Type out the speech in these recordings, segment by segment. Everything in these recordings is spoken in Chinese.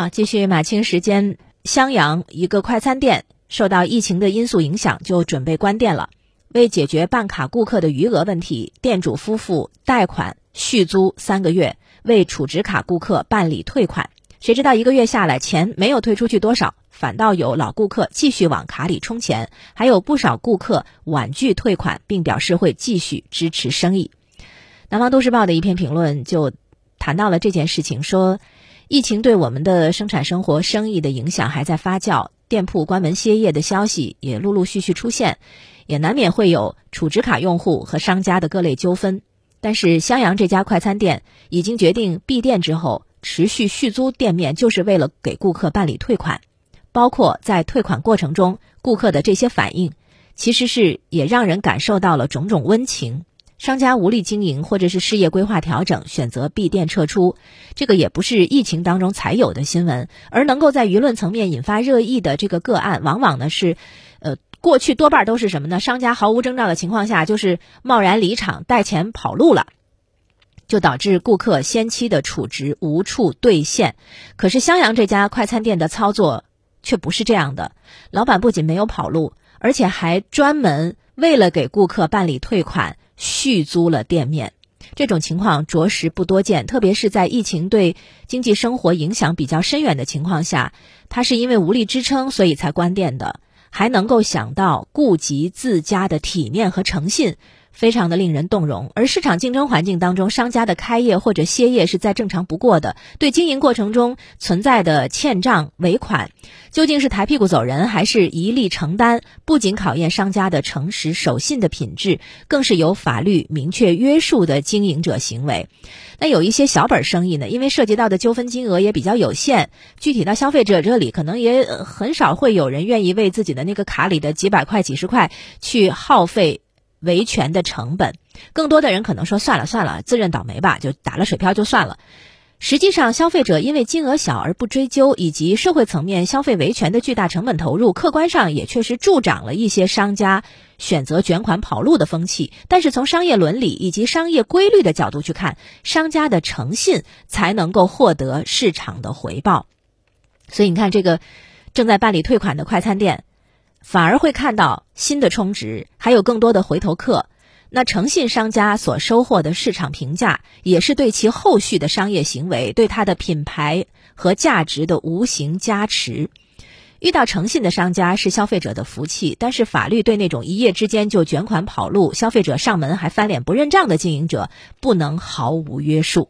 啊，继续马清时间，襄阳一个快餐店受到疫情的因素影响，就准备关店了。为解决办卡顾客的余额问题，店主夫妇贷款续租三个月，为储值卡顾客办理退款。谁知道一个月下来，钱没有退出去多少，反倒有老顾客继续往卡里充钱，还有不少顾客婉拒退款，并表示会继续支持生意。南方都市报的一篇评论就谈到了这件事情，说。疫情对我们的生产生活、生意的影响还在发酵，店铺关门歇业的消息也陆陆续续出现，也难免会有储值卡用户和商家的各类纠纷。但是襄阳这家快餐店已经决定闭店之后持续续租店面，就是为了给顾客办理退款。包括在退款过程中，顾客的这些反应，其实是也让人感受到了种种温情。商家无力经营，或者是事业规划调整，选择闭店撤出，这个也不是疫情当中才有的新闻。而能够在舆论层面引发热议的这个个案，往往呢是，呃，过去多半都是什么呢？商家毫无征兆的情况下，就是贸然离场，带钱跑路了，就导致顾客先期的储值无处兑现。可是襄阳这家快餐店的操作却不是这样的，老板不仅没有跑路，而且还专门为了给顾客办理退款。续租了店面，这种情况着实不多见。特别是在疫情对经济生活影响比较深远的情况下，他是因为无力支撑，所以才关店的，还能够想到顾及自家的体面和诚信。非常的令人动容，而市场竞争环境当中，商家的开业或者歇业是再正常不过的。对经营过程中存在的欠账尾款，究竟是抬屁股走人，还是一力承担，不仅考验商家的诚实守信的品质，更是有法律明确约束的经营者行为。那有一些小本生意呢，因为涉及到的纠纷金额也比较有限，具体到消费者这里，可能也很少会有人愿意为自己的那个卡里的几百块、几十块去耗费。维权的成本，更多的人可能说算了算了，自认倒霉吧，就打了水漂就算了。实际上，消费者因为金额小而不追究，以及社会层面消费维权的巨大成本投入，客观上也确实助长了一些商家选择卷款跑路的风气。但是从商业伦理以及商业规律的角度去看，商家的诚信才能够获得市场的回报。所以你看，这个正在办理退款的快餐店。反而会看到新的充值，还有更多的回头客。那诚信商家所收获的市场评价，也是对其后续的商业行为、对它的品牌和价值的无形加持。遇到诚信的商家是消费者的福气，但是法律对那种一夜之间就卷款跑路、消费者上门还翻脸不认账的经营者，不能毫无约束。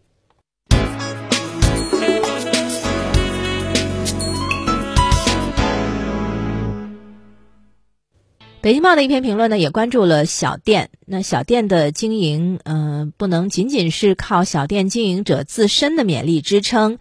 北京报的一篇评论呢，也关注了小店。那小店的经营，嗯，不能仅仅是靠小店经营者自身的勉力支撑。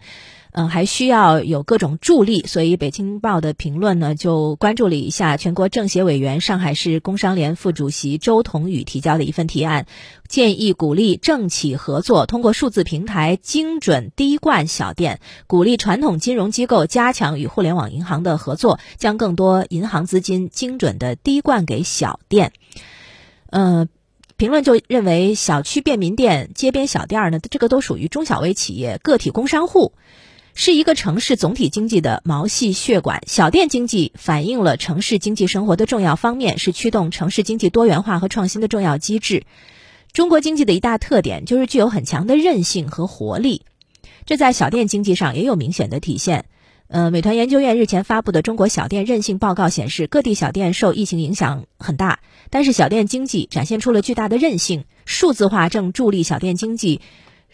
嗯，还需要有各种助力，所以北京报的评论呢，就关注了一下全国政协委员、上海市工商联副主席周同宇提交的一份提案，建议鼓励政企合作，通过数字平台精准滴灌小店，鼓励传统金融机构加强与互联网银行的合作，将更多银行资金精准的滴灌给小店。嗯，评论就认为，小区便民店、街边小店呢，这个都属于中小微企业、个体工商户。是一个城市总体经济的毛细血管，小店经济反映了城市经济生活的重要方面，是驱动城市经济多元化和创新的重要机制。中国经济的一大特点就是具有很强的韧性和活力，这在小店经济上也有明显的体现。呃，美团研究院日前发布的《中国小店韧性报告》显示，各地小店受疫情影响很大，但是小店经济展现出了巨大的韧性，数字化正助力小店经济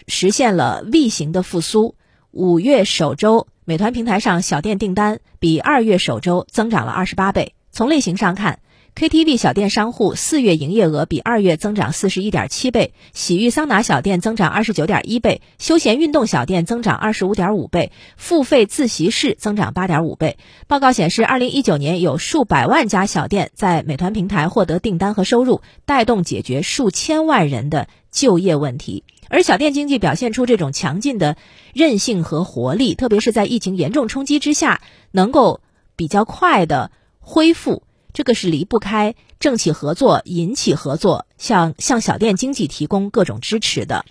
实现了 V 型的复苏。五月首周，美团平台上小店订单比二月首周增长了二十八倍。从类型上看，KTV 小店商户四月营业额比二月增长四十一点七倍，洗浴桑拿小店增长二十九点一倍，休闲运动小店增长二十五点五倍，付费自习室增长八点五倍。报告显示，二零一九年有数百万家小店在美团平台获得订单和收入，带动解决数千万人的就业问题。而小店经济表现出这种强劲的韧性和活力，特别是在疫情严重冲击之下，能够比较快的恢复，这个是离不开政企合作、银企合作，向向小店经济提供各种支持的。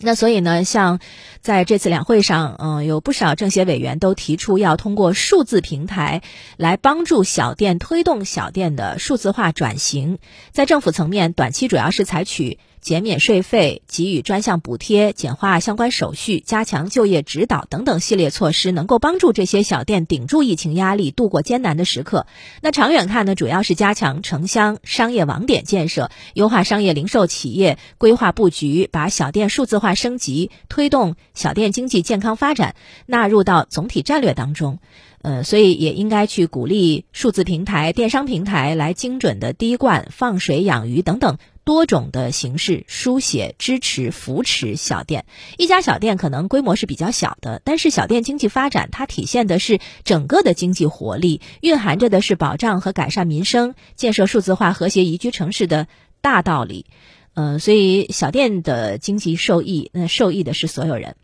那所以呢，像在这次两会上，嗯，有不少政协委员都提出要通过数字平台来帮助小店推动小店的数字化转型。在政府层面，短期主要是采取。减免税费、给予专项补贴、简化相关手续、加强就业指导等等系列措施，能够帮助这些小店顶住疫情压力，度过艰难的时刻。那长远看呢，主要是加强城乡商业网点建设，优化商业零售企业规划布局，把小店数字化升级、推动小店经济健康发展纳入到总体战略当中。呃，所以也应该去鼓励数字平台、电商平台来精准的滴灌、放水、养鱼等等。多种的形式书写、支持、扶持小店。一家小店可能规模是比较小的，但是小店经济发展它体现的是整个的经济活力，蕴含着的是保障和改善民生、建设数字化和谐宜居城市的大道理。嗯，所以小店的经济受益，那受益的是所有人。